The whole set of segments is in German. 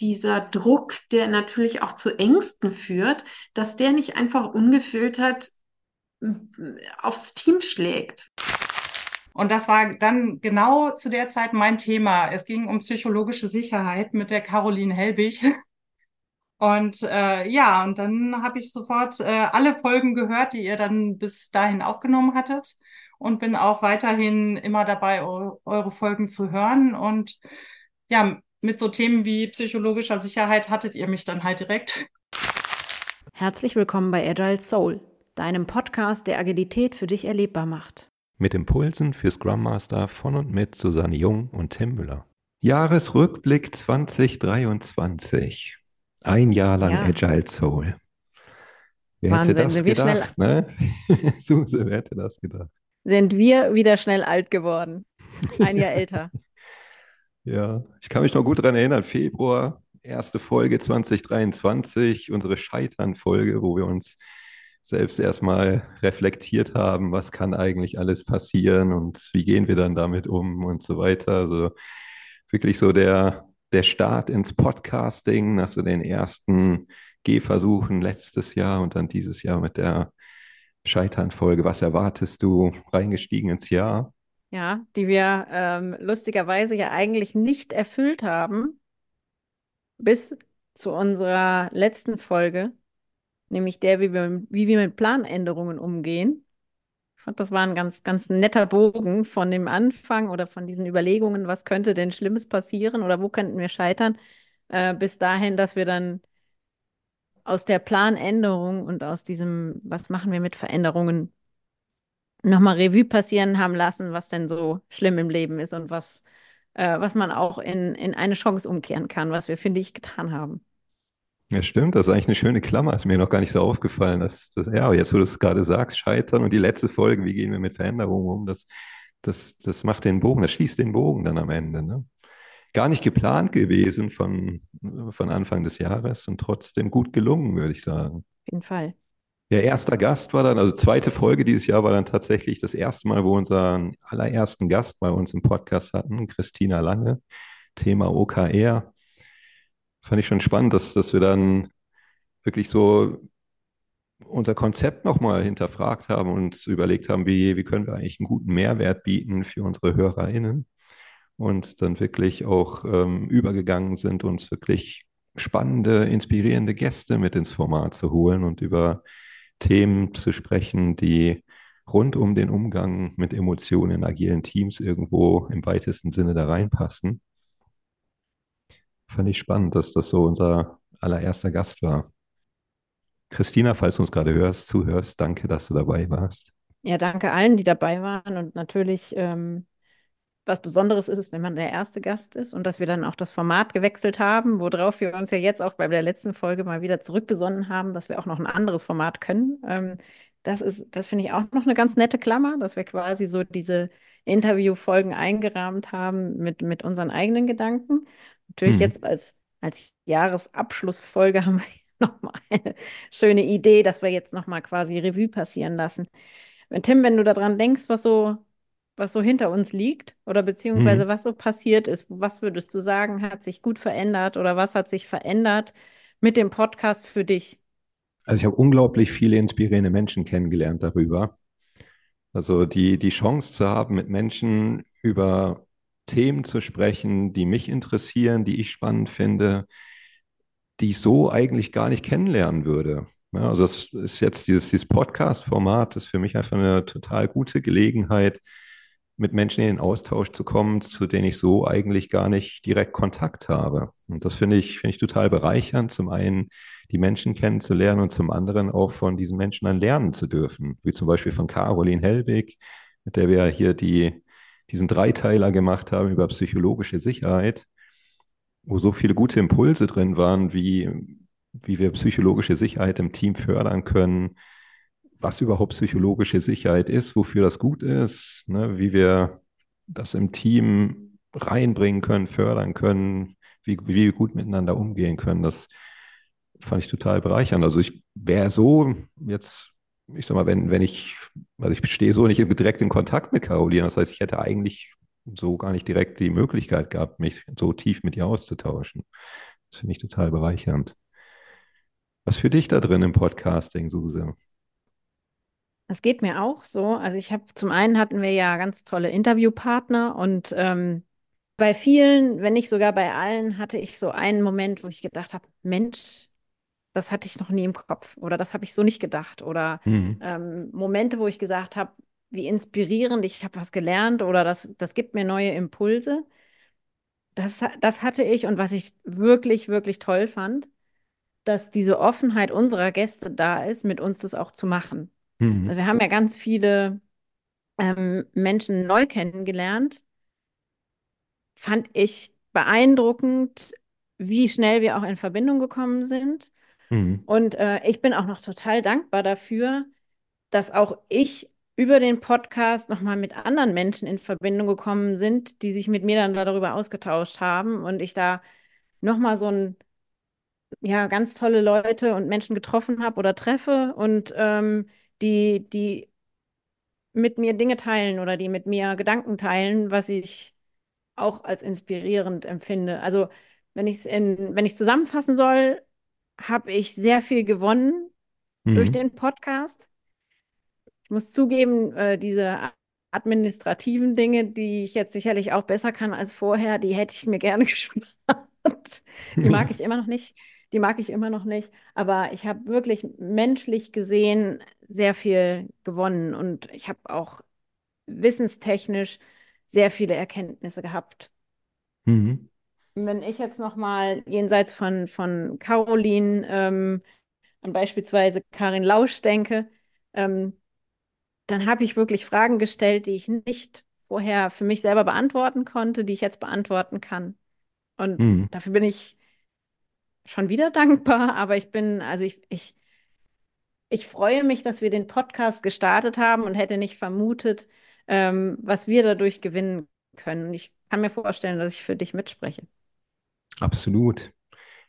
dieser Druck, der natürlich auch zu Ängsten führt, dass der nicht einfach ungefiltert aufs Team schlägt. Und das war dann genau zu der Zeit mein Thema. Es ging um psychologische Sicherheit mit der Caroline Helbig. Und äh, ja, und dann habe ich sofort äh, alle Folgen gehört, die ihr dann bis dahin aufgenommen hattet und bin auch weiterhin immer dabei, eure Folgen zu hören. Und ja, mit so Themen wie psychologischer Sicherheit hattet ihr mich dann halt direkt. Herzlich willkommen bei Agile Soul, deinem Podcast, der Agilität für dich erlebbar macht. Mit Impulsen für Scrum Master von und mit Susanne Jung und Tim Müller. Jahresrückblick 2023. Ein Jahr lang ja. Agile Soul. Wer Wahnsinn, hätte das gedacht, ne? Suse, wer hätte das gedacht? Sind wir wieder schnell alt geworden. Ein Jahr älter. Ja, ich kann mich noch gut daran erinnern, Februar, erste Folge 2023, unsere Scheitern-Folge, wo wir uns selbst erstmal reflektiert haben, was kann eigentlich alles passieren und wie gehen wir dann damit um und so weiter. Also wirklich so der, der Start ins Podcasting nach so den ersten Gehversuchen letztes Jahr und dann dieses Jahr mit der Scheitern-Folge. Was erwartest du reingestiegen ins Jahr? Ja, die wir ähm, lustigerweise ja eigentlich nicht erfüllt haben, bis zu unserer letzten Folge, nämlich der, wie wir, wie wir mit Planänderungen umgehen. Ich fand, das war ein ganz, ganz netter Bogen von dem Anfang oder von diesen Überlegungen, was könnte denn Schlimmes passieren oder wo könnten wir scheitern, äh, bis dahin, dass wir dann aus der Planänderung und aus diesem, was machen wir mit Veränderungen, nochmal Revue passieren haben lassen, was denn so schlimm im Leben ist und was, äh, was man auch in, in eine Chance umkehren kann, was wir, finde ich, getan haben. Ja, stimmt, das ist eigentlich eine schöne Klammer, ist mir noch gar nicht so aufgefallen, dass, dass ja, jetzt wo du es gerade sagst, scheitern und die letzte Folge, wie gehen wir mit Veränderungen um, das, das, das macht den Bogen, das schließt den Bogen dann am Ende. Ne? Gar nicht geplant gewesen von, von Anfang des Jahres und trotzdem gut gelungen, würde ich sagen. Auf jeden Fall. Der erste Gast war dann, also zweite Folge dieses Jahr war dann tatsächlich das erste Mal, wo wir unseren allerersten Gast bei uns im Podcast hatten, Christina Lange, Thema OKR. Fand ich schon spannend, dass, dass wir dann wirklich so unser Konzept nochmal hinterfragt haben und überlegt haben, wie, wie können wir eigentlich einen guten Mehrwert bieten für unsere HörerInnen und dann wirklich auch ähm, übergegangen sind, uns wirklich spannende, inspirierende Gäste mit ins Format zu holen und über Themen zu sprechen, die rund um den Umgang mit Emotionen in agilen Teams irgendwo im weitesten Sinne da reinpassen. Fand ich spannend, dass das so unser allererster Gast war. Christina, falls du uns gerade hörst, zuhörst, danke, dass du dabei warst. Ja, danke allen, die dabei waren und natürlich ähm, was Besonderes ist es, wenn man der erste Gast ist und dass wir dann auch das Format gewechselt haben, worauf wir uns ja jetzt auch bei der letzten Folge mal wieder zurückbesonnen haben, dass wir auch noch ein anderes Format können. Ähm, das ist, das finde ich auch noch eine ganz nette Klammer, dass wir quasi so diese Interviewfolgen eingerahmt haben mit, mit unseren eigenen Gedanken. Natürlich hm. jetzt als, als Jahresabschlussfolge haben wir nochmal eine schöne Idee, dass wir jetzt nochmal quasi Revue passieren lassen. Tim, wenn du daran denkst, was so was so hinter uns liegt oder beziehungsweise mhm. was so passiert ist. Was würdest du sagen, hat sich gut verändert oder was hat sich verändert mit dem Podcast für dich? Also ich habe unglaublich viele inspirierende Menschen kennengelernt darüber. Also die, die Chance zu haben, mit Menschen über Themen zu sprechen, die mich interessieren, die ich spannend finde, die ich so eigentlich gar nicht kennenlernen würde. Ja, also das ist jetzt dieses, dieses Podcast-Format, ist für mich einfach eine total gute Gelegenheit, mit Menschen in den Austausch zu kommen, zu denen ich so eigentlich gar nicht direkt Kontakt habe. Und das finde ich, finde ich total bereichernd, zum einen die Menschen kennenzulernen und zum anderen auch von diesen Menschen dann lernen zu dürfen, wie zum Beispiel von Caroline Hellwig, mit der wir hier die, diesen Dreiteiler gemacht haben über psychologische Sicherheit, wo so viele gute Impulse drin waren, wie, wie wir psychologische Sicherheit im Team fördern können, was überhaupt psychologische Sicherheit ist, wofür das gut ist, ne, wie wir das im Team reinbringen können, fördern können, wie, wie wir gut miteinander umgehen können. Das fand ich total bereichernd. Also ich wäre so jetzt, ich sag mal, wenn, wenn ich, also ich stehe so nicht direkt in Kontakt mit Caroline, das heißt, ich hätte eigentlich so gar nicht direkt die Möglichkeit gehabt, mich so tief mit ihr auszutauschen. Das finde ich total bereichernd. Was für dich da drin im Podcasting, Suse? Das geht mir auch so. Also ich habe zum einen hatten wir ja ganz tolle Interviewpartner und ähm, bei vielen, wenn nicht sogar bei allen, hatte ich so einen Moment, wo ich gedacht habe, Mensch, das hatte ich noch nie im Kopf oder das habe ich so nicht gedacht oder Mhm. ähm, Momente, wo ich gesagt habe, wie inspirierend, ich habe was gelernt oder das, das gibt mir neue Impulse. Das, das hatte ich und was ich wirklich, wirklich toll fand, dass diese Offenheit unserer Gäste da ist, mit uns das auch zu machen. Mhm. Also wir haben ja ganz viele ähm, Menschen neu kennengelernt. Fand ich beeindruckend, wie schnell wir auch in Verbindung gekommen sind. Mhm. Und äh, ich bin auch noch total dankbar dafür, dass auch ich über den Podcast nochmal mit anderen Menschen in Verbindung gekommen sind, die sich mit mir dann darüber ausgetauscht haben und ich da nochmal so ein, ja, ganz tolle Leute und Menschen getroffen habe oder treffe und ähm, die, die mit mir Dinge teilen oder die mit mir Gedanken teilen, was ich auch als inspirierend empfinde. Also wenn ich es in, wenn ich es zusammenfassen soll, habe ich sehr viel gewonnen durch Mhm. den Podcast. Ich muss zugeben, äh, diese administrativen Dinge, die ich jetzt sicherlich auch besser kann als vorher, die hätte ich mir gerne gespart. Die mag ich immer noch nicht. Die mag ich immer noch nicht. Aber ich habe wirklich menschlich gesehen sehr viel gewonnen und ich habe auch wissenstechnisch sehr viele Erkenntnisse gehabt. Mhm. Wenn ich jetzt nochmal jenseits von, von Caroline ähm, an beispielsweise Karin Lausch denke, ähm, dann habe ich wirklich Fragen gestellt, die ich nicht vorher für mich selber beantworten konnte, die ich jetzt beantworten kann. Und Mhm. dafür bin ich schon wieder dankbar, aber ich bin, also ich, ich, ich freue mich, dass wir den Podcast gestartet haben und hätte nicht vermutet, ähm, was wir dadurch gewinnen können. Ich kann mir vorstellen, dass ich für dich mitspreche. Absolut.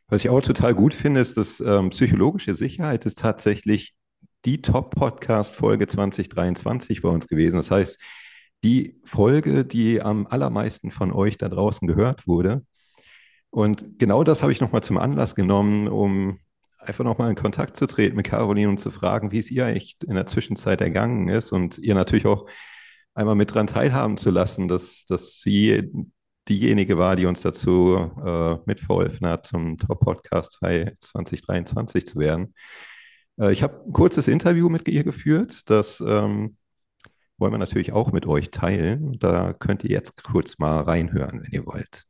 Was ich auch total gut finde, ist, dass ähm, psychologische Sicherheit ist tatsächlich die Top-Podcast-Folge 2023 bei uns gewesen. Das heißt, die Folge, die am allermeisten von euch da draußen gehört wurde. Und genau das habe ich nochmal zum Anlass genommen, um einfach nochmal in Kontakt zu treten mit Caroline und zu fragen, wie es ihr echt in der Zwischenzeit ergangen ist und ihr natürlich auch einmal mit dran teilhaben zu lassen, dass, dass sie diejenige war, die uns dazu äh, mitverholfen hat, zum Top-Podcast 2023 zu werden. Äh, ich habe ein kurzes Interview mit ihr geführt, das ähm, wollen wir natürlich auch mit euch teilen. Da könnt ihr jetzt kurz mal reinhören, wenn ihr wollt.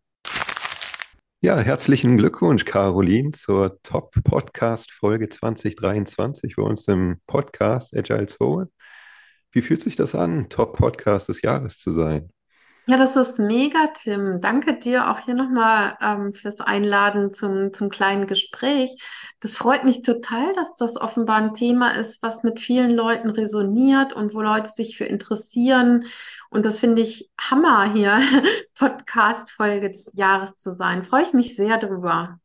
Ja, herzlichen Glückwunsch, Caroline, zur Top-Podcast-Folge 2023 bei uns im Podcast Agile Soul. Wie fühlt sich das an, Top-Podcast des Jahres zu sein? Ja, das ist mega, Tim. Danke dir auch hier nochmal ähm, fürs Einladen zum, zum kleinen Gespräch. Das freut mich total, dass das offenbar ein Thema ist, was mit vielen Leuten resoniert und wo Leute sich für interessieren. Und das finde ich Hammer hier, Podcast-Folge des Jahres zu sein. Freue ich mich sehr drüber.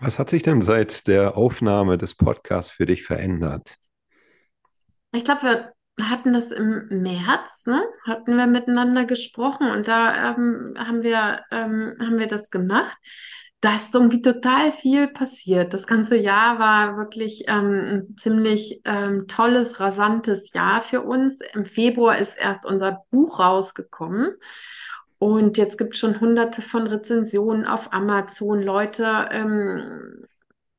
Was hat sich denn seit der Aufnahme des Podcasts für dich verändert? Ich glaube, wir hatten das im März, ne? Hatten wir miteinander gesprochen und da ähm, haben wir, ähm, haben wir das gemacht. Da ist irgendwie total viel passiert. Das ganze Jahr war wirklich ähm, ein ziemlich ähm, tolles, rasantes Jahr für uns. Im Februar ist erst unser Buch rausgekommen. Und jetzt gibt es schon hunderte von Rezensionen auf Amazon. Leute ähm,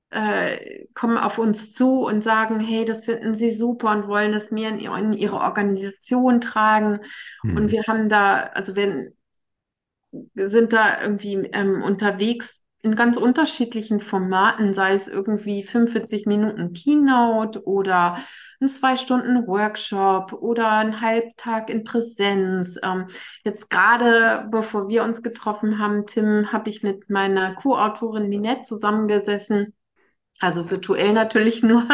äh, kommen auf uns zu und sagen, hey, das finden sie super und wollen das mehr in, ihr- in ihre Organisation tragen. Und Hm. wir haben da, also wir, wir sind da irgendwie ähm, unterwegs in ganz unterschiedlichen Formaten, sei es irgendwie 45 Minuten Keynote oder ein zwei Stunden Workshop oder ein Halbtag in Präsenz. Ähm, jetzt gerade, bevor wir uns getroffen haben, Tim, habe ich mit meiner Co-Autorin Minette zusammengesessen. Also virtuell natürlich nur.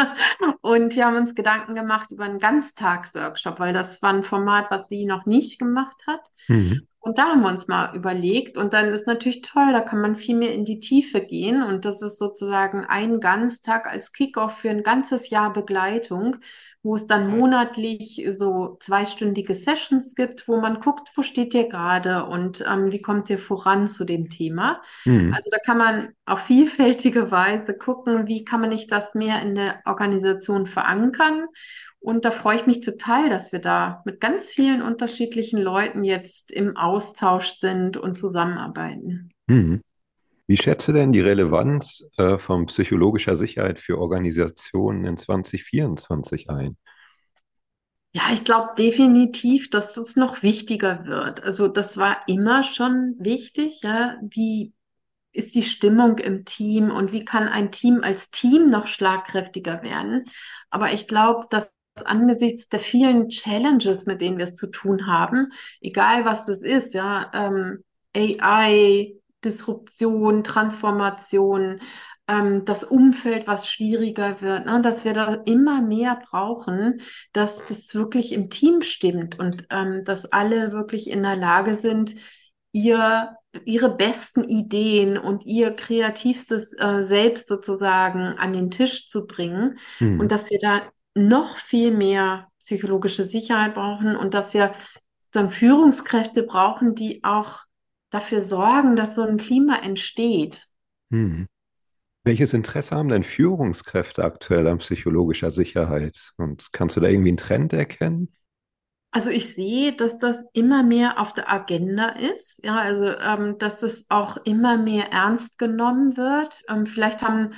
Und wir haben uns Gedanken gemacht über einen Ganztagsworkshop, weil das war ein Format, was sie noch nicht gemacht hat. Mhm. Und da haben wir uns mal überlegt. Und dann ist natürlich toll, da kann man viel mehr in die Tiefe gehen. Und das ist sozusagen ein Ganztag als Kickoff für ein ganzes Jahr Begleitung, wo es dann monatlich so zweistündige Sessions gibt, wo man guckt, wo steht ihr gerade und ähm, wie kommt ihr voran zu dem Thema. Mhm. Also da kann man auf vielfältige Weise gucken, wie kann man nicht das mehr in der Organisation verankern. Und da freue ich mich total, dass wir da mit ganz vielen unterschiedlichen Leuten jetzt im Austausch sind und zusammenarbeiten. Mhm. Wie schätze denn die Relevanz äh, von psychologischer Sicherheit für Organisationen in 2024 ein? Ja, ich glaube definitiv, dass es noch wichtiger wird. Also das war immer schon wichtig, ja, wie ist die Stimmung im Team und wie kann ein Team als Team noch schlagkräftiger werden. Aber ich glaube, dass angesichts der vielen Challenges, mit denen wir es zu tun haben, egal was das ist, ja, ähm, AI, Disruption, Transformation, ähm, das Umfeld, was schwieriger wird, ne, dass wir da immer mehr brauchen, dass das wirklich im Team stimmt und ähm, dass alle wirklich in der Lage sind, ihr, ihre besten Ideen und ihr kreativstes äh, Selbst sozusagen an den Tisch zu bringen Hm. und dass wir da noch viel mehr psychologische Sicherheit brauchen und dass wir dann Führungskräfte brauchen, die auch dafür sorgen, dass so ein Klima entsteht. Hm. Welches Interesse haben denn Führungskräfte aktuell an psychologischer Sicherheit? Und kannst du da irgendwie einen Trend erkennen? Also ich sehe, dass das immer mehr auf der Agenda ist, ja, also ähm, dass das auch immer mehr ernst genommen wird. Ähm, vielleicht haben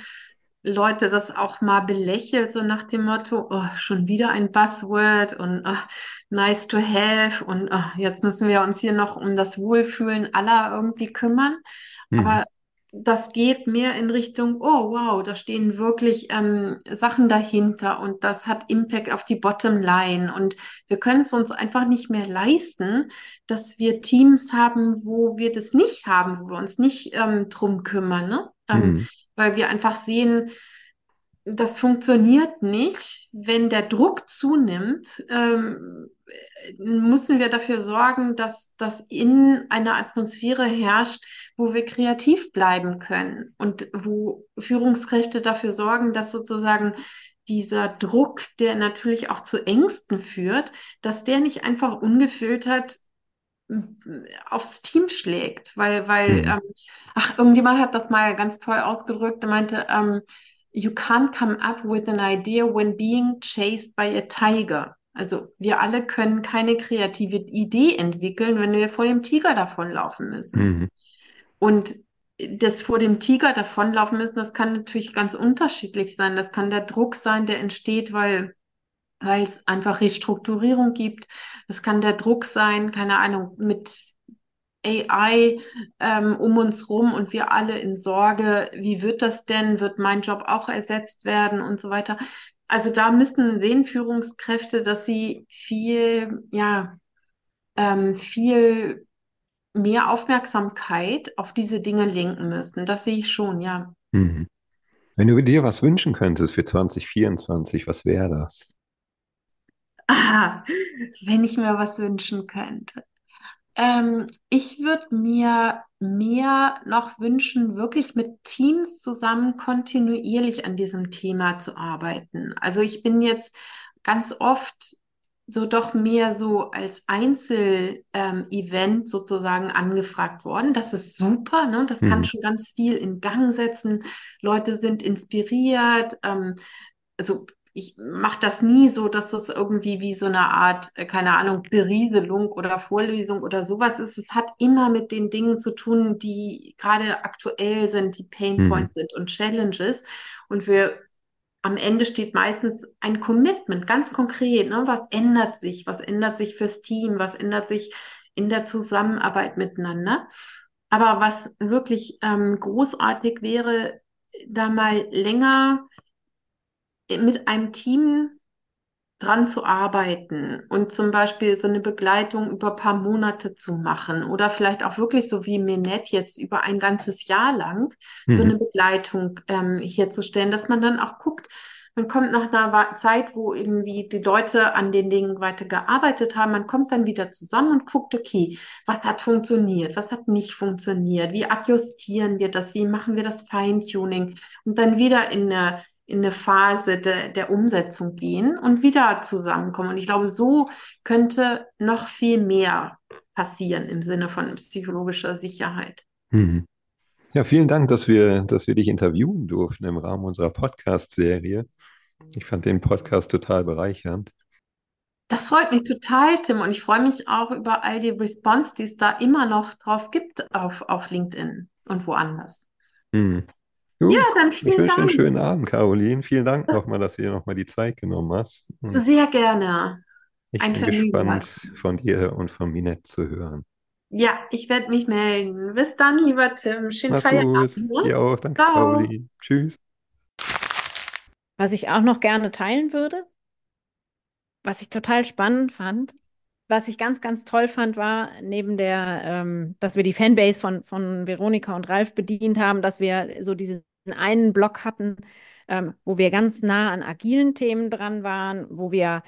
Leute das auch mal belächelt, so nach dem Motto, oh, schon wieder ein Buzzword und oh, nice to have und oh, jetzt müssen wir uns hier noch um das Wohlfühlen aller irgendwie kümmern. Mhm. Aber das geht mehr in Richtung, oh wow, da stehen wirklich ähm, Sachen dahinter und das hat Impact auf die Bottomline und wir können es uns einfach nicht mehr leisten, dass wir Teams haben, wo wir das nicht haben, wo wir uns nicht ähm, drum kümmern, ne? Ähm, Mhm. weil wir einfach sehen, das funktioniert nicht. Wenn der Druck zunimmt, ähm, müssen wir dafür sorgen, dass das in einer Atmosphäre herrscht, wo wir kreativ bleiben können und wo Führungskräfte dafür sorgen, dass sozusagen dieser Druck, der natürlich auch zu Ängsten führt, dass der nicht einfach ungefiltert aufs Team schlägt, weil, weil, Mhm. ähm, ach, irgendjemand hat das mal ganz toll ausgedrückt, der meinte, ähm, you can't come up with an idea when being chased by a tiger. Also wir alle können keine kreative Idee entwickeln, wenn wir vor dem Tiger davonlaufen müssen. Mhm. Und das vor dem Tiger davonlaufen müssen, das kann natürlich ganz unterschiedlich sein. Das kann der Druck sein, der entsteht, weil, weil es einfach Restrukturierung gibt. Das kann der Druck sein, keine Ahnung, mit AI ähm, um uns rum und wir alle in Sorge, wie wird das denn? Wird mein Job auch ersetzt werden und so weiter? Also da müssen sehen Führungskräfte, dass sie viel, ja, ähm, viel mehr Aufmerksamkeit auf diese Dinge lenken müssen. Das sehe ich schon, ja. Mhm. Wenn du dir was wünschen könntest für 2024, was wäre das? Ah, wenn ich mir was wünschen könnte. Ähm, ich würde mir mehr noch wünschen, wirklich mit Teams zusammen kontinuierlich an diesem Thema zu arbeiten. Also ich bin jetzt ganz oft so doch mehr so als Einzel-Event sozusagen angefragt worden. Das ist super, ne? Das kann Mhm. schon ganz viel in Gang setzen. Leute sind inspiriert. Ähm, also ich mache das nie so, dass das irgendwie wie so eine Art, äh, keine Ahnung, Berieselung oder Vorlesung oder sowas ist. Es hat immer mit den Dingen zu tun, die gerade aktuell sind, die Pain Mhm. Points sind und Challenges. Und wir am Ende steht meistens ein Commitment, ganz konkret, ne? Was ändert sich? Was ändert sich fürs Team? Was ändert sich in der Zusammenarbeit miteinander? Aber was wirklich ähm, großartig wäre, da mal länger mit einem Team dran zu arbeiten und zum Beispiel so eine Begleitung über ein paar Monate zu machen oder vielleicht auch wirklich so wie Minette jetzt über ein ganzes Jahr lang so eine Mhm. Begleitung ähm, herzustellen, dass man dann auch guckt, man kommt nach einer Zeit, wo irgendwie die Leute an den Dingen weiter gearbeitet haben, man kommt dann wieder zusammen und guckt, okay, was hat funktioniert, was hat nicht funktioniert, wie adjustieren wir das, wie machen wir das Feintuning und dann wieder in eine in eine Phase de, der Umsetzung gehen und wieder zusammenkommen. Und ich glaube, so könnte noch viel mehr passieren im Sinne von psychologischer Sicherheit. Mhm. Ja, vielen Dank, dass wir, dass wir dich interviewen durften im Rahmen unserer Podcast-Serie. Ich fand den Podcast total bereichernd. Das freut mich total, Tim. Und ich freue mich auch über all die Response, die es da immer noch drauf gibt auf, auf LinkedIn und woanders. Hm. Gut, ja, dann vielen ich wünsche Dank. einen schönen Abend, Caroline. Vielen Dank nochmal, dass du dir nochmal die Zeit genommen hast. Und Sehr gerne. Ich Ein bin Vergnügen gespannt, von dir und von Minette zu hören. Ja, ich werde mich melden. Bis dann, lieber Tim. Schönen Mach's Feierabend. Gut. Ja, auch. Danke, Ciao. Caroline. Tschüss. Was ich auch noch gerne teilen würde, was ich total spannend fand, was ich ganz, ganz toll fand, war neben der, ähm, dass wir die Fanbase von, von Veronika und Ralf bedient haben, dass wir so diesen einen Block hatten, ähm, wo wir ganz nah an agilen Themen dran waren, wo wir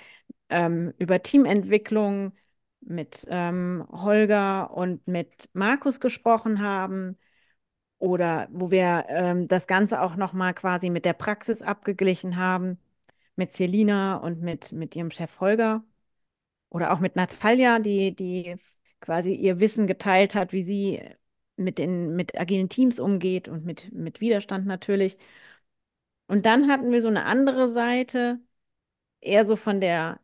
ähm, über Teamentwicklung mit ähm, Holger und mit Markus gesprochen haben oder wo wir ähm, das Ganze auch nochmal quasi mit der Praxis abgeglichen haben mit Selina und mit, mit ihrem Chef Holger oder auch mit Natalia, die, die quasi ihr Wissen geteilt hat, wie sie mit, den, mit agilen Teams umgeht und mit, mit Widerstand natürlich. Und dann hatten wir so eine andere Seite, eher so von der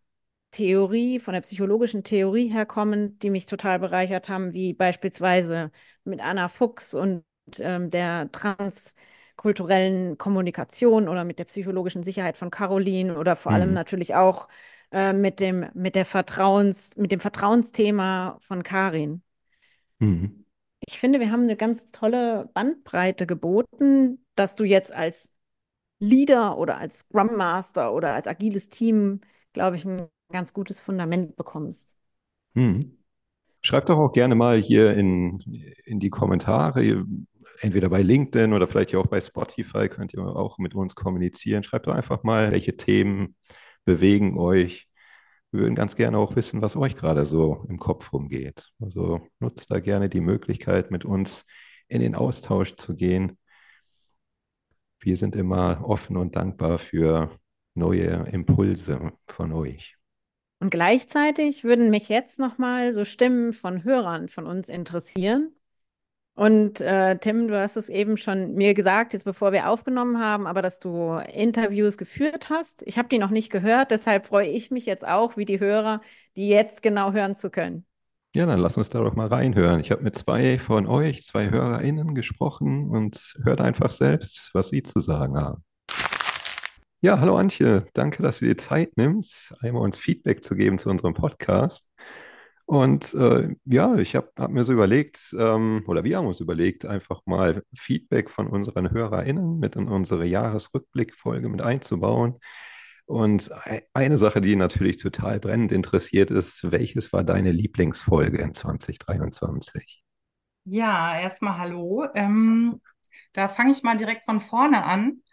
Theorie, von der psychologischen Theorie herkommend, die mich total bereichert haben, wie beispielsweise mit Anna Fuchs und ähm, der Trans- kulturellen Kommunikation oder mit der psychologischen Sicherheit von Caroline oder vor allem mhm. natürlich auch äh, mit dem, mit der Vertrauens, mit dem Vertrauensthema von Karin. Mhm. Ich finde, wir haben eine ganz tolle Bandbreite geboten, dass du jetzt als Leader oder als Scrum Master oder als agiles Team, glaube ich, ein ganz gutes Fundament bekommst. Mhm. Schreib doch auch gerne mal hier in, in die Kommentare, entweder bei LinkedIn oder vielleicht auch bei Spotify könnt ihr auch mit uns kommunizieren. Schreibt doch einfach mal, welche Themen bewegen euch. Wir würden ganz gerne auch wissen, was euch gerade so im Kopf rumgeht. Also nutzt da gerne die Möglichkeit, mit uns in den Austausch zu gehen. Wir sind immer offen und dankbar für neue Impulse von euch. Und gleichzeitig würden mich jetzt nochmal so Stimmen von Hörern von uns interessieren. Und äh, Tim, du hast es eben schon mir gesagt, jetzt bevor wir aufgenommen haben, aber dass du Interviews geführt hast. Ich habe die noch nicht gehört, deshalb freue ich mich jetzt auch, wie die Hörer, die jetzt genau hören zu können. Ja, dann lass uns da doch mal reinhören. Ich habe mit zwei von euch, zwei HörerInnen gesprochen und hört einfach selbst, was sie zu sagen haben. Ja, hallo Antje, danke, dass du dir Zeit nimmst, einmal uns Feedback zu geben zu unserem Podcast. Und äh, ja, ich habe hab mir so überlegt, ähm, oder wir haben uns überlegt, einfach mal Feedback von unseren HörerInnen mit in unsere Jahresrückblickfolge mit einzubauen. Und eine Sache, die natürlich total brennend interessiert ist, welches war deine Lieblingsfolge in 2023? Ja, erstmal hallo. Ähm, da fange ich mal direkt von vorne an.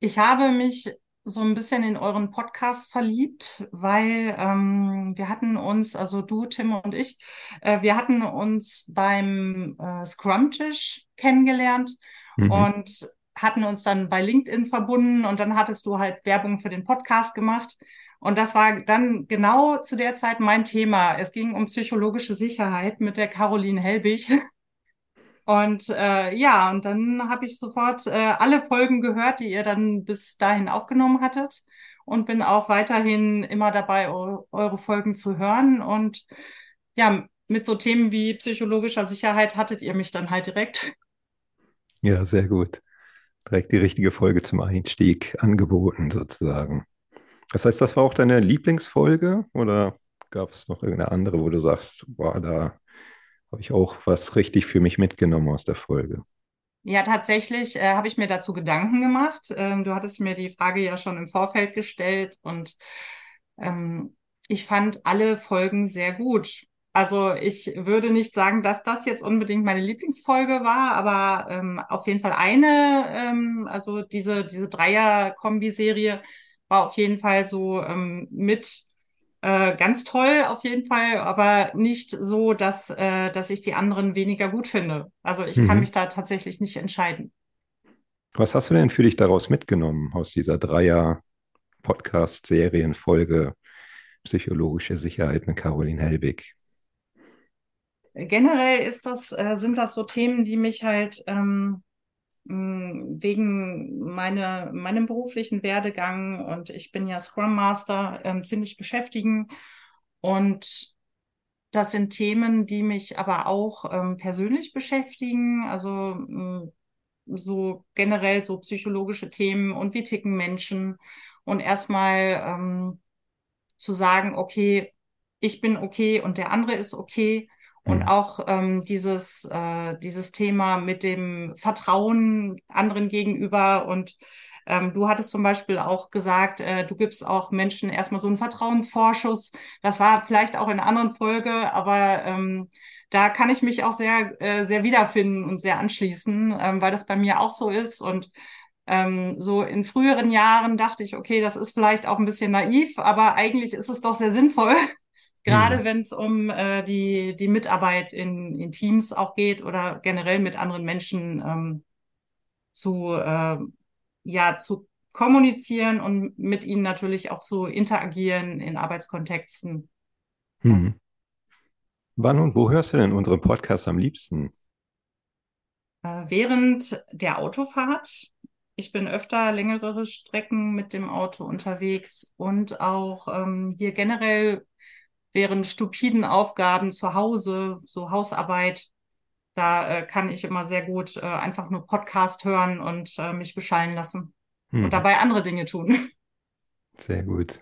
Ich habe mich so ein bisschen in euren Podcast verliebt, weil ähm, wir hatten uns, also du, Tim und ich, äh, wir hatten uns beim äh, Scrum-Tisch kennengelernt mhm. und hatten uns dann bei LinkedIn verbunden und dann hattest du halt Werbung für den Podcast gemacht. Und das war dann genau zu der Zeit mein Thema. Es ging um psychologische Sicherheit mit der Caroline Helbig. Und äh, ja, und dann habe ich sofort äh, alle Folgen gehört, die ihr dann bis dahin aufgenommen hattet und bin auch weiterhin immer dabei, eu eure Folgen zu hören. Und ja, mit so Themen wie psychologischer Sicherheit hattet ihr mich dann halt direkt. Ja, sehr gut. Direkt die richtige Folge zum Einstieg angeboten, sozusagen. Das heißt, das war auch deine Lieblingsfolge oder gab es noch irgendeine andere, wo du sagst, boah, da habe ich auch was richtig für mich mitgenommen aus der Folge. Ja, tatsächlich äh, habe ich mir dazu Gedanken gemacht. Ähm, du hattest mir die Frage ja schon im Vorfeld gestellt und ähm, ich fand alle Folgen sehr gut. Also ich würde nicht sagen, dass das jetzt unbedingt meine Lieblingsfolge war, aber ähm, auf jeden Fall eine, ähm, also diese, diese Dreier-Kombi-Serie war auf jeden Fall so ähm, mit äh, ganz toll auf jeden Fall, aber nicht so, dass, äh, dass ich die anderen weniger gut finde. Also ich mhm. kann mich da tatsächlich nicht entscheiden. Was hast du denn für dich daraus mitgenommen aus dieser Dreier-Podcast-Serienfolge Psychologische Sicherheit mit Caroline Helbig? Generell ist das, äh, sind das so Themen, die mich halt ähm, wegen meine, meinem beruflichen Werdegang und ich bin ja Scrum Master ähm, ziemlich beschäftigen. Und das sind Themen, die mich aber auch ähm, persönlich beschäftigen. Also so generell so psychologische Themen und wie ticken Menschen. Und erstmal ähm, zu sagen, okay, ich bin okay und der andere ist okay. Und mhm. auch ähm, dieses, äh, dieses Thema mit dem Vertrauen anderen gegenüber. Und ähm, du hattest zum Beispiel auch gesagt, äh, du gibst auch Menschen erstmal so einen Vertrauensvorschuss. Das war vielleicht auch in einer anderen Folge, aber ähm, da kann ich mich auch sehr, äh, sehr wiederfinden und sehr anschließen, ähm, weil das bei mir auch so ist. Und ähm, so in früheren Jahren dachte ich, okay, das ist vielleicht auch ein bisschen naiv, aber eigentlich ist es doch sehr sinnvoll, gerade mhm. wenn es um äh, die, die Mitarbeit in, in Teams auch geht oder generell mit anderen Menschen ähm, zu, äh, ja, zu kommunizieren und mit ihnen natürlich auch zu interagieren in Arbeitskontexten. Mhm. Wann und wo hörst du denn unseren Podcast am liebsten? Äh, während der Autofahrt. Ich bin öfter längere Strecken mit dem Auto unterwegs und auch ähm, hier generell während stupiden Aufgaben zu Hause, so Hausarbeit, da äh, kann ich immer sehr gut äh, einfach nur Podcast hören und äh, mich beschallen lassen hm. und dabei andere Dinge tun. Sehr gut.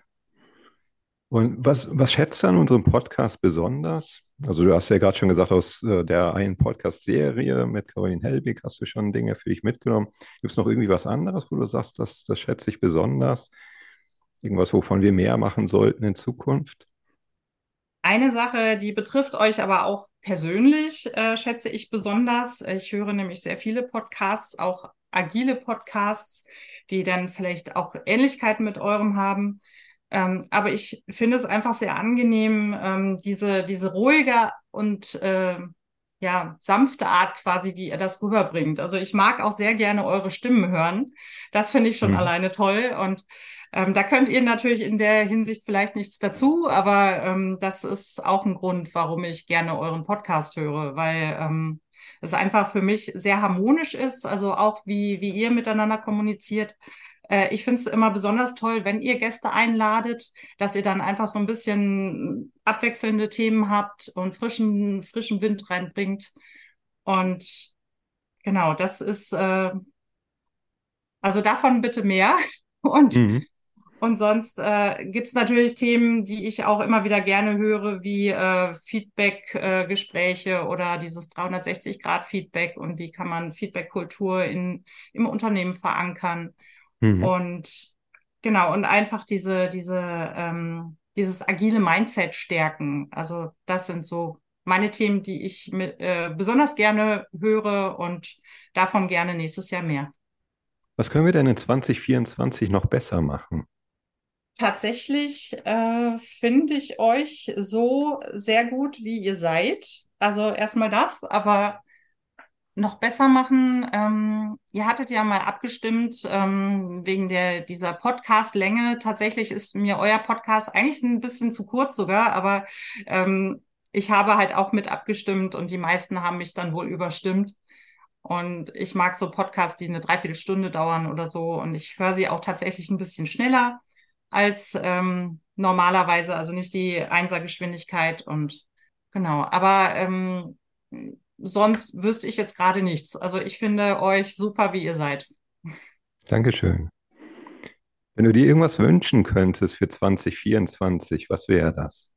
Und was, was schätzt du an unserem Podcast besonders? Also du hast ja gerade schon gesagt, aus äh, der einen Podcast-Serie mit Caroline Helbig hast du schon Dinge für dich mitgenommen. Gibt es noch irgendwie was anderes, wo du sagst, das, das schätze ich besonders? Irgendwas, wovon wir mehr machen sollten in Zukunft? Eine Sache, die betrifft euch aber auch persönlich, äh, schätze ich besonders. Ich höre nämlich sehr viele Podcasts, auch agile Podcasts, die dann vielleicht auch Ähnlichkeiten mit eurem haben. Ähm, aber ich finde es einfach sehr angenehm, ähm, diese, diese ruhige und äh, ja, sanfte Art quasi, wie ihr das rüberbringt. Also ich mag auch sehr gerne eure Stimmen hören. Das finde ich schon mhm. alleine toll. Und ähm, da könnt ihr natürlich in der Hinsicht vielleicht nichts dazu, aber ähm, das ist auch ein Grund, warum ich gerne euren Podcast höre, weil ähm, es einfach für mich sehr harmonisch ist, also auch wie, wie ihr miteinander kommuniziert. Äh, ich finde es immer besonders toll, wenn ihr Gäste einladet, dass ihr dann einfach so ein bisschen abwechselnde Themen habt und frischen, frischen Wind reinbringt. Und genau, das ist, äh, also davon bitte mehr. Und mhm. Und sonst äh, gibt es natürlich Themen, die ich auch immer wieder gerne höre, wie äh, Feedback-Gespräche äh, oder dieses 360-Grad-Feedback und wie kann man Feedback-Kultur im Unternehmen verankern. Mhm. Und genau, und einfach diese, diese, ähm, dieses agile Mindset stärken. Also das sind so meine Themen, die ich mit, äh, besonders gerne höre und davon gerne nächstes Jahr mehr. Was können wir denn in 2024 noch besser machen? tatsächlich äh, finde ich euch so sehr gut, wie ihr seid. Also erstmal das, aber noch besser machen. Ähm, ihr hattet ja mal abgestimmt ähm, wegen der dieser Podcast-Länge. Tatsächlich ist mir euer Podcast eigentlich ein bisschen zu kurz sogar, aber ähm, ich habe halt auch mit abgestimmt und die meisten haben mich dann wohl überstimmt. Und ich mag so Podcasts, die eine Dreiviertelstunde dauern oder so. Und ich höre sie auch tatsächlich ein bisschen schneller als ähm, normalerweise, also nicht die Einsergeschwindigkeit und genau. Aber ähm, sonst wüsste ich jetzt gerade nichts. Also ich finde euch super, wie ihr seid. Dankeschön. Wenn du dir irgendwas wünschen könntest für 2024, was wäre das?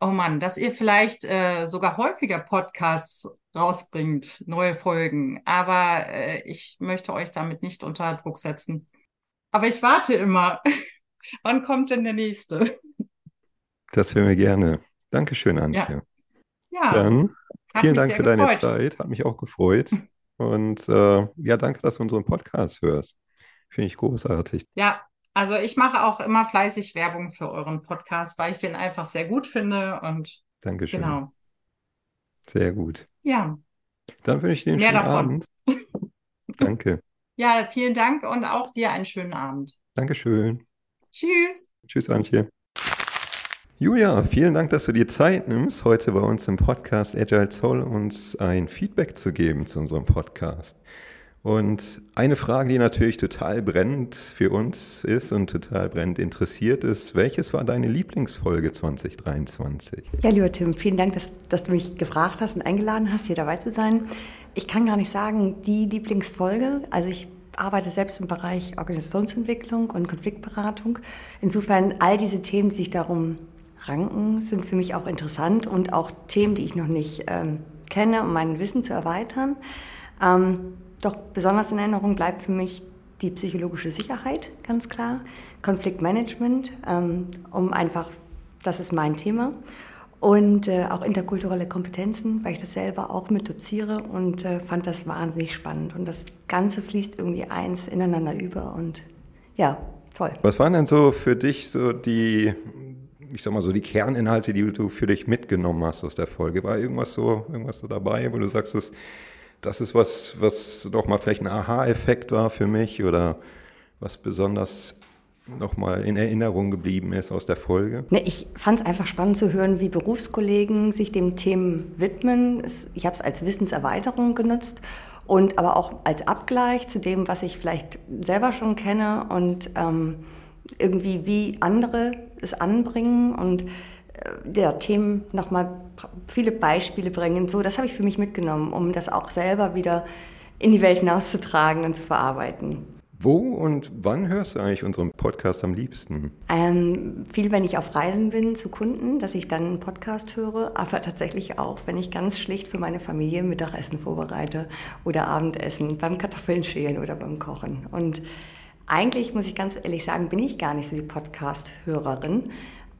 Oh Mann, dass ihr vielleicht äh, sogar häufiger Podcasts rausbringt, neue Folgen. Aber äh, ich möchte euch damit nicht unter Druck setzen. Aber ich warte immer. Wann kommt denn der nächste? Das hören wir gerne. Dankeschön, Antje. Ja. ja. Dann vielen Dank für gefreut. deine Zeit. Hat mich auch gefreut. Und äh, ja, danke, dass du unseren Podcast hörst. Finde ich großartig. Ja, also ich mache auch immer fleißig Werbung für euren Podcast, weil ich den einfach sehr gut finde. Und Dankeschön. Genau. Sehr gut. Ja. Dann wünsche ich dir einen Mehr schönen davon. Abend. Danke. Ja, vielen Dank und auch dir einen schönen Abend. Dankeschön. Tschüss. Tschüss, Antje. Julia, vielen Dank, dass du dir Zeit nimmst, heute bei uns im Podcast Agile Soul uns ein Feedback zu geben zu unserem Podcast. Und eine Frage, die natürlich total brennend für uns ist und total brennend interessiert ist, welches war deine Lieblingsfolge 2023? Ja, lieber Tim, vielen Dank, dass, dass du mich gefragt hast und eingeladen hast, hier dabei zu sein. Ich kann gar nicht sagen, die Lieblingsfolge. Also ich arbeite selbst im Bereich Organisationsentwicklung und Konfliktberatung. Insofern all diese Themen, die sich darum ranken, sind für mich auch interessant und auch Themen, die ich noch nicht ähm, kenne, um mein Wissen zu erweitern. Ähm, doch besonders in Erinnerung bleibt für mich die psychologische Sicherheit, ganz klar, Konfliktmanagement, ähm, um einfach, das ist mein Thema. Und äh, auch interkulturelle Kompetenzen, weil ich das selber auch mit doziere und äh, fand das wahnsinnig spannend. Und das Ganze fließt irgendwie eins ineinander über und ja, toll. Was waren denn so für dich so die, ich sag mal so die Kerninhalte, die du für dich mitgenommen hast aus der Folge? War irgendwas so, irgendwas so dabei, wo du sagst, das das ist was, was doch mal vielleicht ein Aha-Effekt war für mich oder was besonders nochmal in Erinnerung geblieben ist aus der Folge? Ne, ich fand es einfach spannend zu hören, wie Berufskollegen sich dem Themen widmen. Ich habe es als Wissenserweiterung genutzt und aber auch als Abgleich zu dem, was ich vielleicht selber schon kenne und ähm, irgendwie wie andere es anbringen und der Themen nochmal viele Beispiele bringen. So, das habe ich für mich mitgenommen, um das auch selber wieder in die Welt hinauszutragen und zu verarbeiten. Wo und wann hörst du eigentlich unseren Podcast am liebsten? Ähm, viel, wenn ich auf Reisen bin zu Kunden, dass ich dann einen Podcast höre, aber tatsächlich auch, wenn ich ganz schlicht für meine Familie Mittagessen vorbereite oder Abendessen, beim Kartoffeln schälen oder beim Kochen. Und eigentlich, muss ich ganz ehrlich sagen, bin ich gar nicht so die Podcast-Hörerin,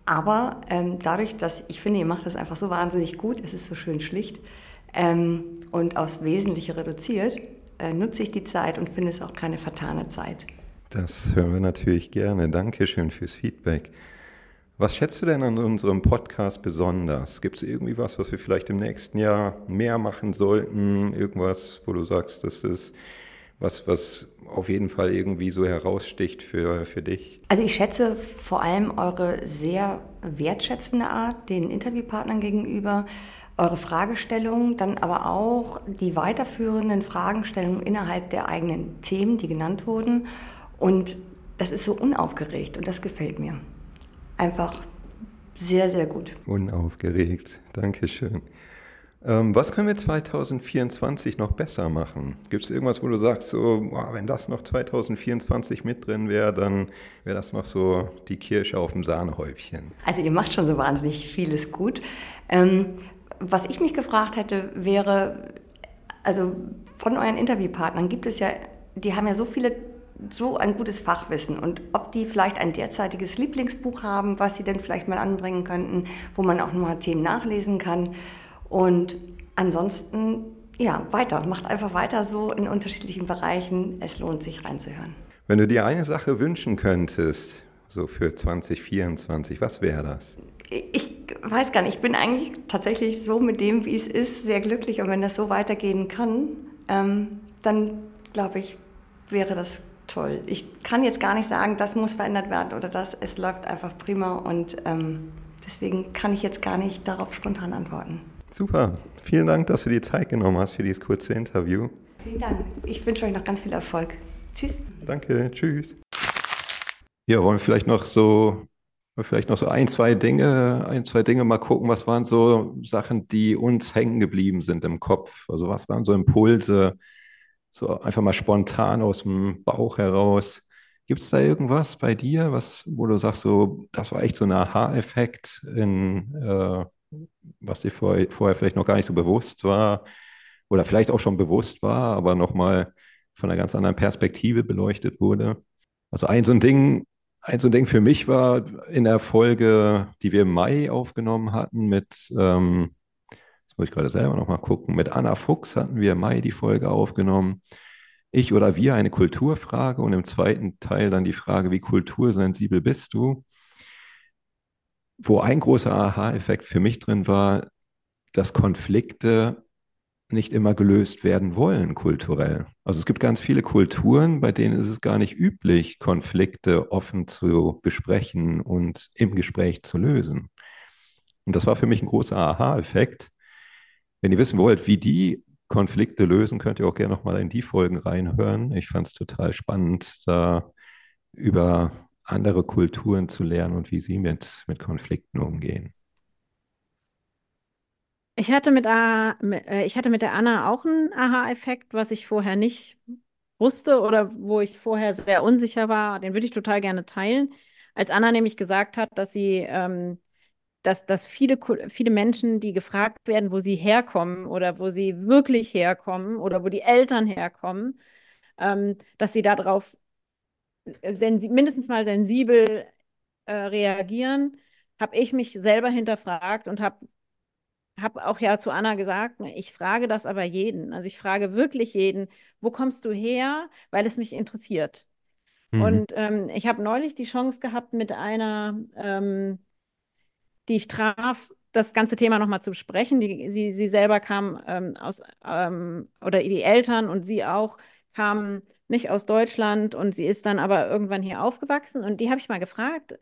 aber ähm, dadurch, dass ich finde, ihr macht das einfach so wahnsinnig gut, es ist so schön schlicht ähm, und aufs Wesentliche reduziert, äh, nutze ich die Zeit und finde es auch keine vertane Zeit. Das hören wir natürlich gerne. Dankeschön fürs Feedback. Was schätzt du denn an unserem Podcast besonders? Gibt es irgendwie was, was wir vielleicht im nächsten Jahr mehr machen sollten? Irgendwas, wo du sagst, das ist was, was auf jeden Fall irgendwie so heraussticht für, für dich? Also ich schätze vor allem eure sehr wertschätzende Art den Interviewpartnern gegenüber, eure Fragestellungen, dann aber auch die weiterführenden Fragestellungen innerhalb der eigenen Themen, die genannt wurden. Und das ist so unaufgeregt und das gefällt mir. Einfach sehr, sehr gut. Unaufgeregt, Dankeschön. Ähm, was können wir 2024 noch besser machen? Gibt es irgendwas, wo du sagst, so, boah, wenn das noch 2024 mit drin wäre, dann wäre das noch so die Kirsche auf dem Sahnehäubchen? Also ihr macht schon so wahnsinnig vieles gut. Ähm, was ich mich gefragt hätte, wäre, also von euren Interviewpartnern gibt es ja, die haben ja so viele so ein gutes Fachwissen und ob die vielleicht ein derzeitiges Lieblingsbuch haben, was sie denn vielleicht mal anbringen könnten, wo man auch nochmal Themen nachlesen kann. Und ansonsten, ja, weiter. Macht einfach weiter so in unterschiedlichen Bereichen. Es lohnt sich reinzuhören. Wenn du dir eine Sache wünschen könntest, so für 2024, was wäre das? Ich weiß gar nicht. Ich bin eigentlich tatsächlich so mit dem, wie es ist, sehr glücklich. Und wenn das so weitergehen kann, ähm, dann glaube ich, wäre das toll. Ich kann jetzt gar nicht sagen, das muss verändert werden oder das. Es läuft einfach prima und ähm, deswegen kann ich jetzt gar nicht darauf spontan antworten. Super. Vielen Dank, dass du dir Zeit genommen hast für dieses kurze Interview. Vielen Dank. Ich wünsche euch noch ganz viel Erfolg. Tschüss. Danke. Tschüss. Ja, wollen wir vielleicht noch so, vielleicht noch so ein, zwei Dinge, ein, zwei Dinge mal gucken, was waren so Sachen, die uns hängen geblieben sind im Kopf? Also was waren so Impulse, so einfach mal spontan aus dem Bauch heraus? Gibt es da irgendwas bei dir, was, wo du sagst, so, das war echt so ein Aha-Effekt in äh, was dir vor, vorher vielleicht noch gar nicht so bewusst war oder vielleicht auch schon bewusst war, aber nochmal von einer ganz anderen Perspektive beleuchtet wurde. Also ein so ein Ding, ein so ein Ding für mich war in der Folge, die wir im Mai aufgenommen hatten mit, ähm, jetzt muss ich gerade selber nochmal gucken, mit Anna Fuchs hatten wir im Mai die Folge aufgenommen. Ich oder wir eine Kulturfrage und im zweiten Teil dann die Frage, wie kultursensibel bist du? Wo ein großer Aha-Effekt für mich drin war, dass Konflikte nicht immer gelöst werden wollen kulturell. Also es gibt ganz viele Kulturen, bei denen ist es gar nicht üblich, Konflikte offen zu besprechen und im Gespräch zu lösen. Und das war für mich ein großer Aha-Effekt. Wenn ihr wissen wollt, wie die Konflikte lösen, könnt ihr auch gerne nochmal in die Folgen reinhören. Ich fand es total spannend, da über andere Kulturen zu lernen und wie sie mit, mit Konflikten umgehen. Ich hatte mit, äh, ich hatte mit der Anna auch einen Aha-Effekt, was ich vorher nicht wusste oder wo ich vorher sehr unsicher war. Den würde ich total gerne teilen. Als Anna nämlich gesagt hat, dass sie, ähm, dass, dass viele, viele Menschen, die gefragt werden, wo sie herkommen oder wo sie wirklich herkommen oder wo die Eltern herkommen, ähm, dass sie darauf mindestens mal sensibel äh, reagieren, habe ich mich selber hinterfragt und habe habe auch ja zu Anna gesagt, ne, ich frage das aber jeden. Also ich frage wirklich jeden, wo kommst du her? Weil es mich interessiert. Mhm. Und ähm, ich habe neulich die Chance gehabt, mit einer, ähm, die ich traf, das ganze Thema nochmal zu besprechen. Die, sie, sie selber kam ähm, aus, ähm, oder die Eltern und sie auch kamen nicht aus Deutschland und sie ist dann aber irgendwann hier aufgewachsen. Und die habe ich mal gefragt,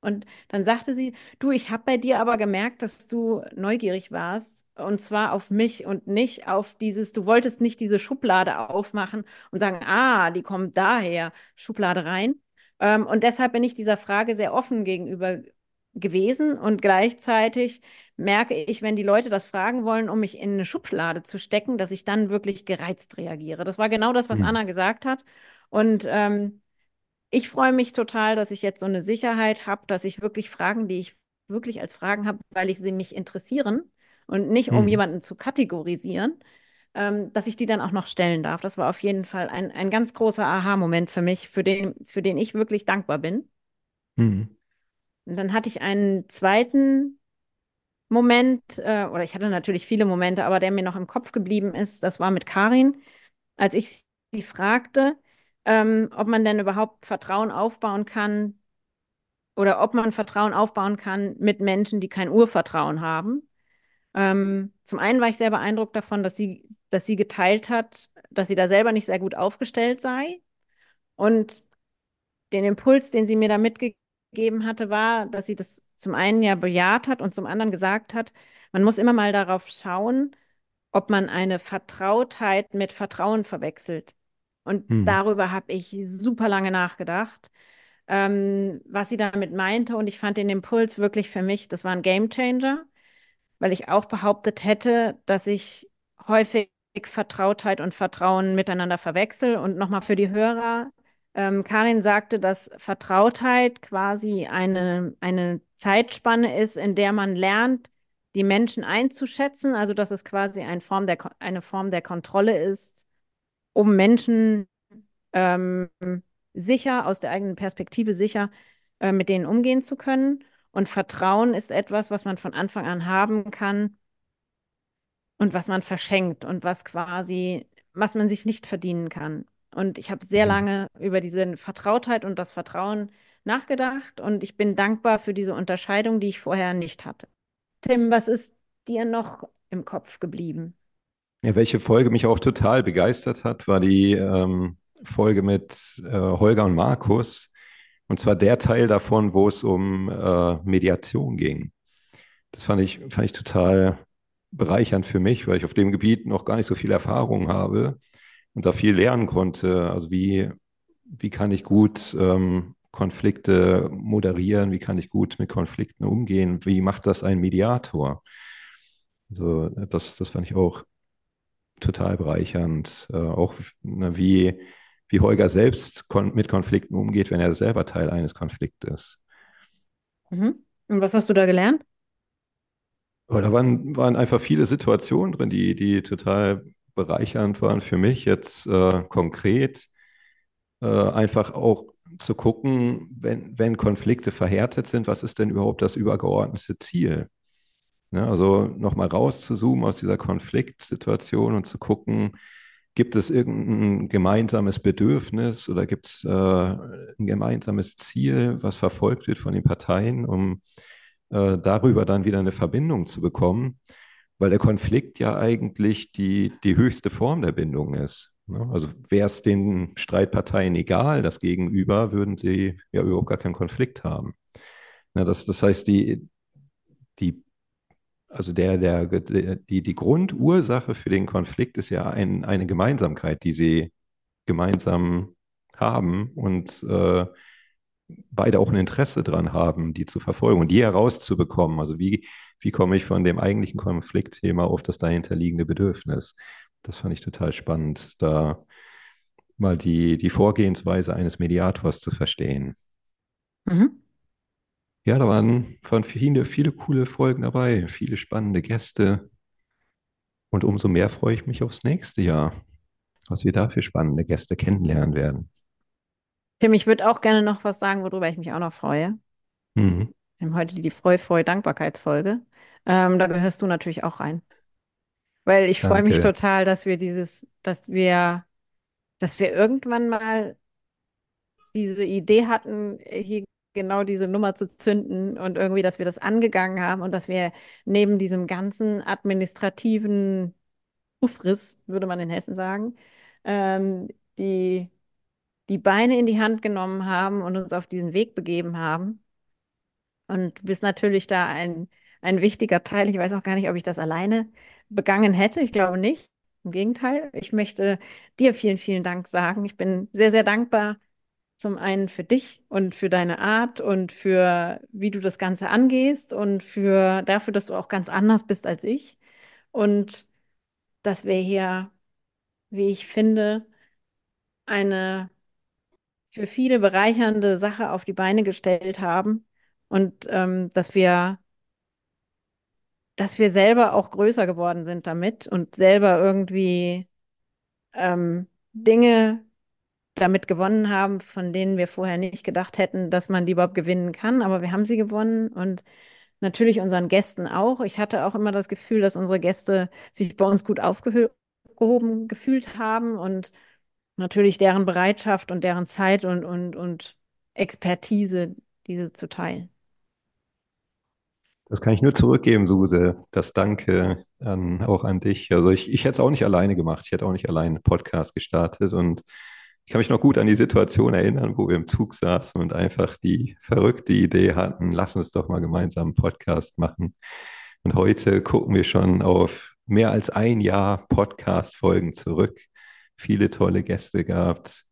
und dann sagte sie, du, ich habe bei dir aber gemerkt, dass du neugierig warst und zwar auf mich und nicht auf dieses, du wolltest nicht diese Schublade aufmachen und sagen, ah, die kommt daher, Schublade rein. Ähm, und deshalb bin ich dieser Frage sehr offen gegenüber gewesen und gleichzeitig merke ich, wenn die Leute das fragen wollen, um mich in eine Schublade zu stecken, dass ich dann wirklich gereizt reagiere. Das war genau das, was mhm. Anna gesagt hat. Und ähm, ich freue mich total, dass ich jetzt so eine Sicherheit habe, dass ich wirklich Fragen, die ich wirklich als Fragen habe, weil ich sie mich interessieren und nicht um mhm. jemanden zu kategorisieren, ähm, dass ich die dann auch noch stellen darf. Das war auf jeden Fall ein, ein ganz großer Aha-Moment für mich, für den, für den ich wirklich dankbar bin. Mhm. Und dann hatte ich einen zweiten Moment, äh, oder ich hatte natürlich viele Momente, aber der mir noch im Kopf geblieben ist, das war mit Karin, als ich sie fragte, ähm, ob man denn überhaupt Vertrauen aufbauen kann oder ob man Vertrauen aufbauen kann mit Menschen, die kein Urvertrauen haben. Ähm, zum einen war ich sehr beeindruckt davon, dass sie, dass sie geteilt hat, dass sie da selber nicht sehr gut aufgestellt sei. Und den Impuls, den sie mir da mitgegeben hatte, war, dass sie das zum einen ja bejaht hat und zum anderen gesagt hat, man muss immer mal darauf schauen, ob man eine Vertrautheit mit Vertrauen verwechselt. Und hm. darüber habe ich super lange nachgedacht, ähm, was sie damit meinte. Und ich fand den Impuls wirklich für mich, das war ein Game Changer, weil ich auch behauptet hätte, dass ich häufig Vertrautheit und Vertrauen miteinander verwechsel. Und nochmal für die Hörer, ähm, Karin sagte, dass Vertrautheit quasi eine, eine Zeitspanne ist, in der man lernt, die Menschen einzuschätzen, also dass es quasi eine Form der, eine Form der Kontrolle ist um Menschen ähm, sicher, aus der eigenen Perspektive sicher äh, mit denen umgehen zu können. Und Vertrauen ist etwas, was man von Anfang an haben kann und was man verschenkt und was quasi, was man sich nicht verdienen kann. Und ich habe sehr mhm. lange über diese Vertrautheit und das Vertrauen nachgedacht und ich bin dankbar für diese Unterscheidung, die ich vorher nicht hatte. Tim, was ist dir noch im Kopf geblieben? Ja, welche Folge mich auch total begeistert hat, war die ähm, Folge mit äh, Holger und Markus. Und zwar der Teil davon, wo es um äh, Mediation ging. Das fand ich, fand ich total bereichernd für mich, weil ich auf dem Gebiet noch gar nicht so viel Erfahrung habe und da viel lernen konnte. Also wie, wie kann ich gut ähm, Konflikte moderieren, wie kann ich gut mit Konflikten umgehen, wie macht das ein Mediator? Also das, das fand ich auch total bereichernd. Äh, auch ne, wie, wie Holger selbst kon mit Konflikten umgeht, wenn er selber Teil eines Konfliktes. Mhm. Und was hast du da gelernt? Oh, da waren, waren einfach viele Situationen drin, die, die total bereichernd waren für mich jetzt äh, konkret. Äh, einfach auch zu gucken, wenn, wenn Konflikte verhärtet sind, was ist denn überhaupt das übergeordnete Ziel? Ne? Also nochmal rauszuzoomen aus dieser Konfliktsituation und zu gucken, gibt es irgendein gemeinsames Bedürfnis oder gibt es äh, ein gemeinsames Ziel, was verfolgt wird von den Parteien, um äh, darüber dann wieder eine Verbindung zu bekommen weil der Konflikt ja eigentlich die, die höchste Form der Bindung ist. Ne? Also wäre es den Streitparteien egal, das Gegenüber, würden sie ja überhaupt gar keinen Konflikt haben. Na, das, das heißt, die, die, also der, der, die, die Grundursache für den Konflikt ist ja ein, eine Gemeinsamkeit, die sie gemeinsam haben und äh, beide auch ein Interesse daran haben, die zu verfolgen und die herauszubekommen. Also wie, wie komme ich von dem eigentlichen Konfliktthema auf das dahinterliegende Bedürfnis? Das fand ich total spannend, da mal die, die Vorgehensweise eines Mediators zu verstehen. Mhm. Ja, da waren, waren viele, viele coole Folgen dabei, viele spannende Gäste. Und umso mehr freue ich mich aufs nächste Jahr, was wir da für spannende Gäste kennenlernen werden. Tim, ich würde auch gerne noch was sagen, worüber ich mich auch noch freue. Mhm. Wir haben heute die Freu, Freu, Dankbarkeitsfolge. Ähm, da gehörst du natürlich auch rein. Weil ich freue mich total, dass wir dieses, dass wir, dass wir irgendwann mal diese Idee hatten, hier genau diese Nummer zu zünden und irgendwie, dass wir das angegangen haben und dass wir neben diesem ganzen administrativen Ufriss, würde man in Hessen sagen, ähm, die die Beine in die Hand genommen haben und uns auf diesen Weg begeben haben. Und bist natürlich da ein, ein wichtiger Teil. Ich weiß auch gar nicht, ob ich das alleine begangen hätte. Ich glaube nicht. Im Gegenteil, ich möchte dir vielen, vielen Dank sagen. Ich bin sehr, sehr dankbar zum einen für dich und für deine Art und für wie du das Ganze angehst und für dafür, dass du auch ganz anders bist als ich. Und dass wir hier, wie ich finde, eine für viele bereichernde Sache auf die Beine gestellt haben und ähm, dass wir, dass wir selber auch größer geworden sind damit und selber irgendwie ähm, Dinge damit gewonnen haben, von denen wir vorher nicht gedacht hätten, dass man die überhaupt gewinnen kann. Aber wir haben sie gewonnen und natürlich unseren Gästen auch. Ich hatte auch immer das Gefühl, dass unsere Gäste sich bei uns gut aufgehoben gefühlt haben und natürlich deren Bereitschaft und deren Zeit und, und, und Expertise, diese zu teilen. Das kann ich nur zurückgeben, Suse. Das Danke an, auch an dich. Also ich, ich hätte es auch nicht alleine gemacht. Ich hätte auch nicht alleine einen Podcast gestartet. Und ich kann mich noch gut an die Situation erinnern, wo wir im Zug saßen und einfach die verrückte Idee hatten, lass uns doch mal gemeinsam einen Podcast machen. Und heute gucken wir schon auf mehr als ein Jahr Podcast-Folgen zurück viele tolle Gäste gehabt,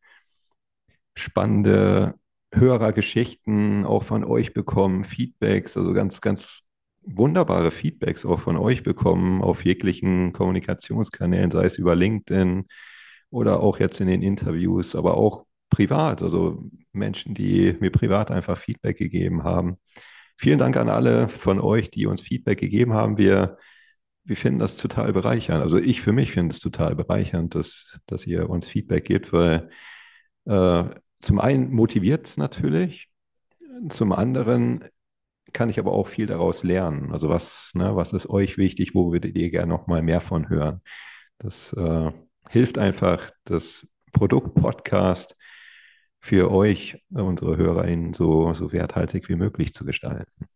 spannende Hörergeschichten auch von euch bekommen, Feedbacks, also ganz, ganz wunderbare Feedbacks auch von euch bekommen auf jeglichen Kommunikationskanälen, sei es über LinkedIn oder auch jetzt in den Interviews, aber auch privat, also Menschen, die mir privat einfach Feedback gegeben haben. Vielen Dank an alle von euch, die uns Feedback gegeben haben. Wir wir finden das total bereichernd. Also ich für mich finde es total bereichernd, dass, dass ihr uns Feedback gebt, weil äh, zum einen motiviert es natürlich, zum anderen kann ich aber auch viel daraus lernen. Also was, ne, was ist euch wichtig, wo würdet ihr gerne noch mal mehr von hören? Das äh, hilft einfach, das Produkt Podcast für euch, unsere HörerInnen, so, so werthaltig wie möglich zu gestalten.